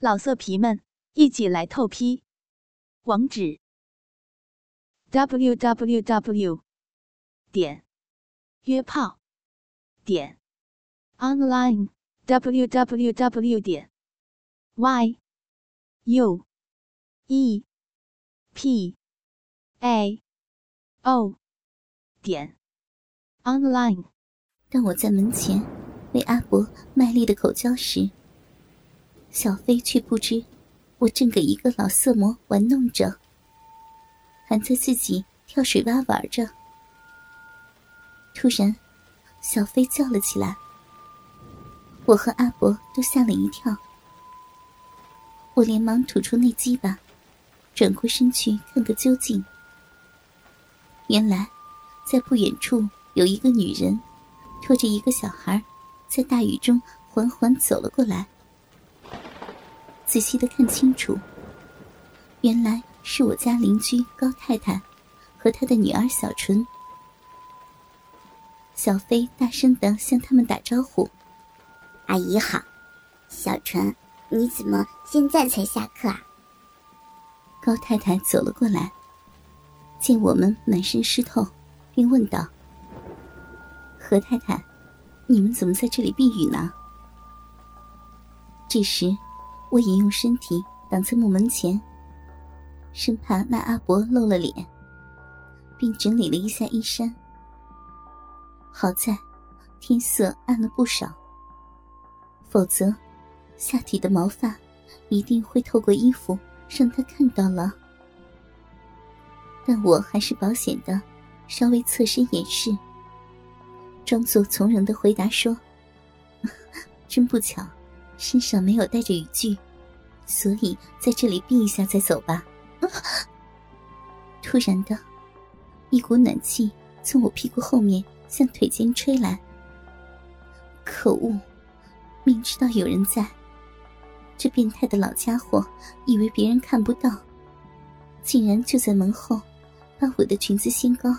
老色皮们，一起来透批！网址：w w w 点约炮点 online w w w 点 y u e p a o 点 online。当我在门前为阿伯卖力的口交时，小飞却不知，我正给一个老色魔玩弄着，还在自己跳水洼玩着。突然，小飞叫了起来，我和阿伯都吓了一跳。我连忙吐出那鸡巴，转过身去看个究竟。原来，在不远处有一个女人，拖着一个小孩，在大雨中缓缓走了过来。仔细的看清楚，原来是我家邻居高太太和她的女儿小纯。小飞大声的向他们打招呼：“阿姨好，小纯，你怎么现在才下课啊？”高太太走了过来，见我们满身湿透，便问道：“何太太，你们怎么在这里避雨呢？”这时。我也用身体挡在木门前，生怕那阿伯露了脸，并整理了一下衣衫。好在天色暗了不少，否则下体的毛发一定会透过衣服让他看到了。但我还是保险的，稍微侧身掩饰，装作从容的回答说：“ 真不巧。”身上没有带着雨具，所以在这里避一下再走吧。突然的，一股暖气从我屁股后面向腿间吹来。可恶！明知道有人在，这变态的老家伙以为别人看不到，竟然就在门后把我的裙子掀高，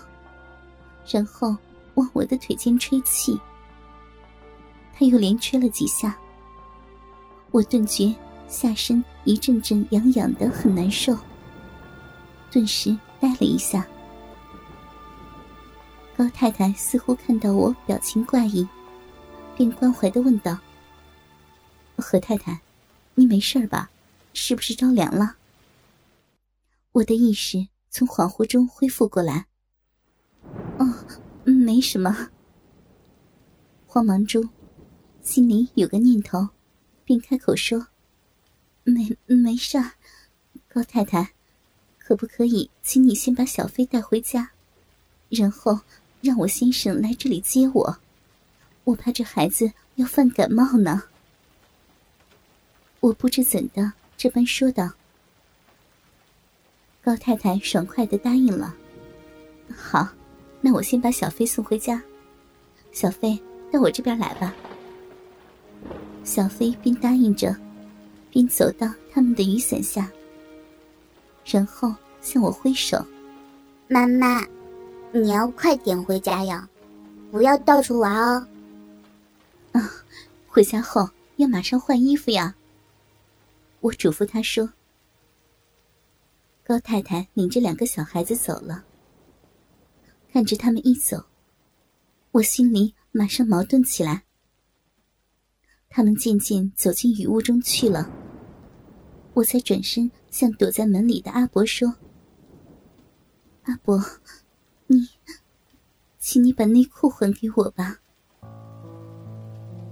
然后往我的腿间吹气。他又连吹了几下。我顿觉下身一阵阵痒痒的，很难受。顿时呆了一下。高太太似乎看到我表情怪异，便关怀的问道：“何太太，你没事吧？是不是着凉了？”我的意识从恍惚中恢复过来。哦，没什么。慌忙中，心里有个念头。并开口说：“没没事，高太太，可不可以请你先把小飞带回家，然后让我先生来这里接我？我怕这孩子要犯感冒呢。”我不知怎的这般说道。高太太爽快的答应了：“好，那我先把小飞送回家。小飞，到我这边来吧。”小飞边答应着，边走到他们的雨伞下，然后向我挥手：“妈妈，你要快点回家呀，不要到处玩哦。”啊，回家后要马上换衣服呀。我嘱咐他说。高太太领着两个小孩子走了，看着他们一走，我心里马上矛盾起来。他们渐渐走进雨雾中去了，我才转身向躲在门里的阿伯说：“阿伯，你，请你把内裤还给我吧。”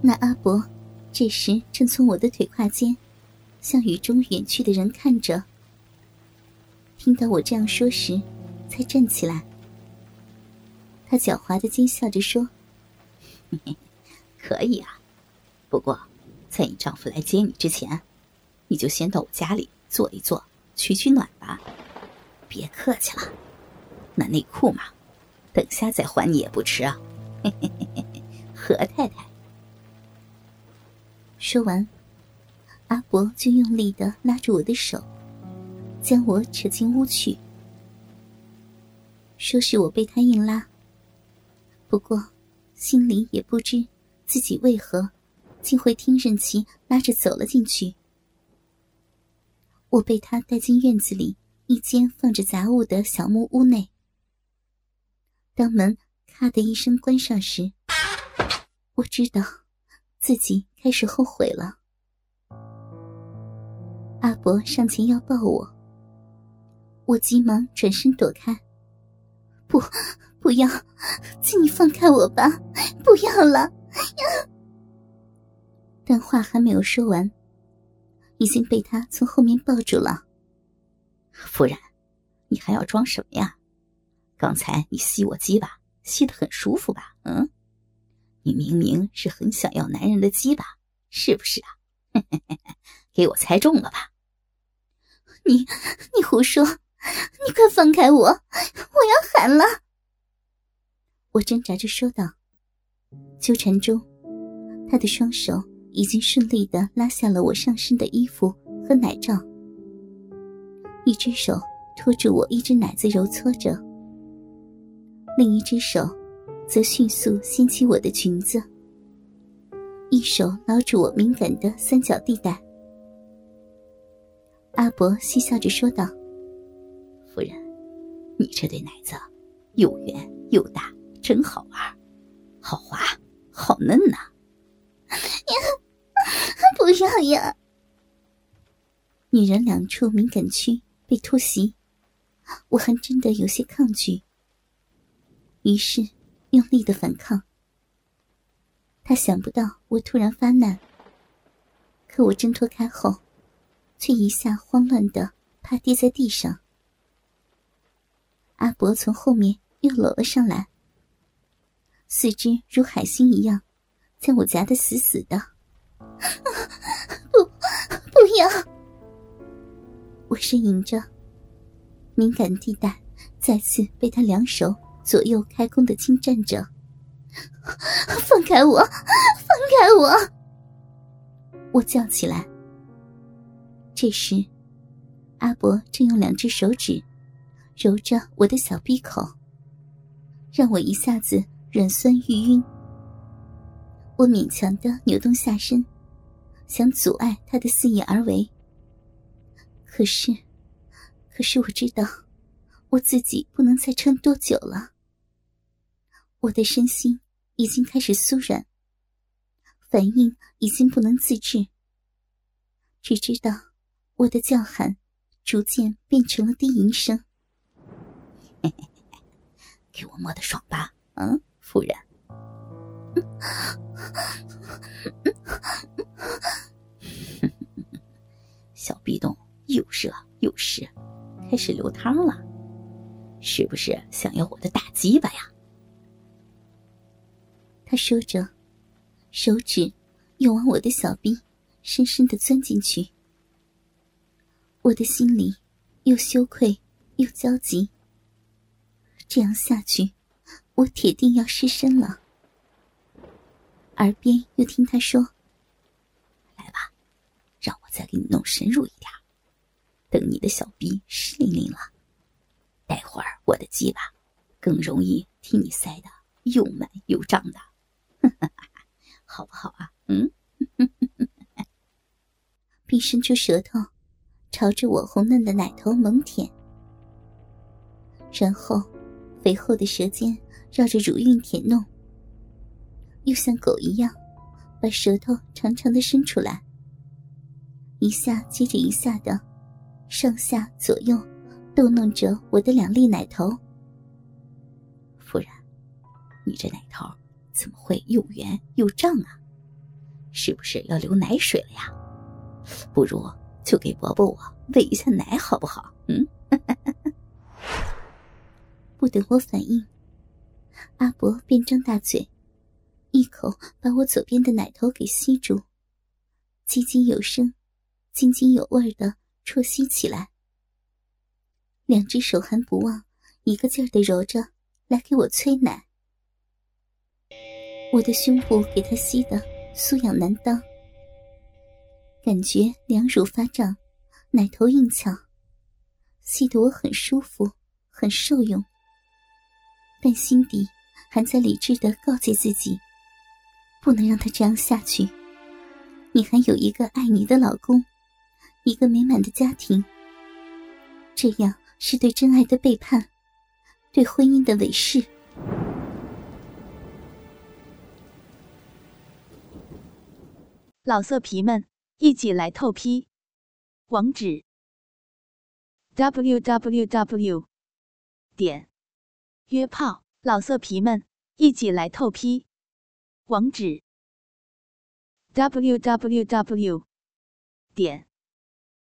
那阿伯这时正从我的腿胯间向雨中远去的人看着，听到我这样说时，才站起来。他狡猾的奸笑着说：“ 可以啊。”不过，在你丈夫来接你之前，你就先到我家里坐一坐，取取暖吧。别客气了，那内裤嘛，等下再还你也不迟啊。何太太。说完，阿伯就用力的拉住我的手，将我扯进屋去，说是我被他硬拉。不过，心里也不知自己为何。竟会听任其拉着走了进去。我被他带进院子里一间放着杂物的小木屋内。当门咔的一声关上时，我知道自己开始后悔了。阿伯上前要抱我，我急忙转身躲开。不，不要，请你放开我吧！不要了。但话还没有说完，已经被他从后面抱住了。夫人，你还要装什么呀？刚才你吸我鸡巴，吸得很舒服吧？嗯，你明明是很想要男人的鸡巴，是不是啊？给我猜中了吧？你，你胡说！你快放开我！我要喊了！我挣扎着说道。纠缠中，他的双手已经顺利的拉下了我上身的衣服和奶罩，一只手托住我一只奶子揉搓着，另一只手则迅速掀起我的裙子，一手捞住我敏感的三角地带。阿伯嬉笑着说道：“夫人，你这对奶子又圆又大，真好玩，好滑，好嫩呐！”要呀！女人两处敏感区被突袭，我还真的有些抗拒，于是用力的反抗。他想不到我突然发难，可我挣脱开后。却一下慌乱的趴跌在地上。阿伯从后面又搂了上来，四肢如海星一样，将我夹得死死的。不，要！我呻吟着，敏感地带再次被他两手左右开弓的侵占着。放开我！放开我！我叫起来。这时，阿伯正用两只手指揉着我的小闭口，让我一下子软酸欲晕。我勉强的扭动下身，想阻碍他的肆意而为。可是，可是我知道，我自己不能再撑多久了。我的身心已经开始酥软，反应已经不能自制，只知道。我的叫喊逐渐变成了低吟声。给我摸的爽吧，嗯，夫人。小壁洞又热又湿，开始流汤了，是不是想要我的大鸡巴呀？他说着，手指又往我的小臂深深的钻进去。我的心里又羞愧又焦急。这样下去，我铁定要失身了。耳边又听他说：“，给你弄深入一点，等你的小臂湿淋淋了，待会儿我的鸡巴更容易替你塞的又满又胀的，好不好啊？”嗯，并伸出舌头。朝着我红嫩的奶头猛舔，然后肥厚的舌尖绕着乳晕舔弄，又像狗一样把舌头长长的伸出来，一下接着一下的上下左右逗弄着我的两粒奶头。夫人，你这奶头怎么会又圆又胀啊？是不是要流奶水了呀？不如。就给伯伯我喂一下奶好不好？嗯，不等我反应，阿伯便张大嘴，一口把我左边的奶头给吸住，津津有声、津津有味的啜吸起来，两只手还不忘一个劲儿的揉着来给我催奶。我的胸部给他吸的酥痒难当。感觉两乳发胀，奶头硬翘，吸得我很舒服，很受用。但心底还在理智的告诫自己，不能让他这样下去。你还有一个爱你的老公，一个美满的家庭。这样是对真爱的背叛，对婚姻的违誓。老色皮们，一起来透批！网址：w w w 点约炮。老色皮们，一起来透批！网址：w w w 点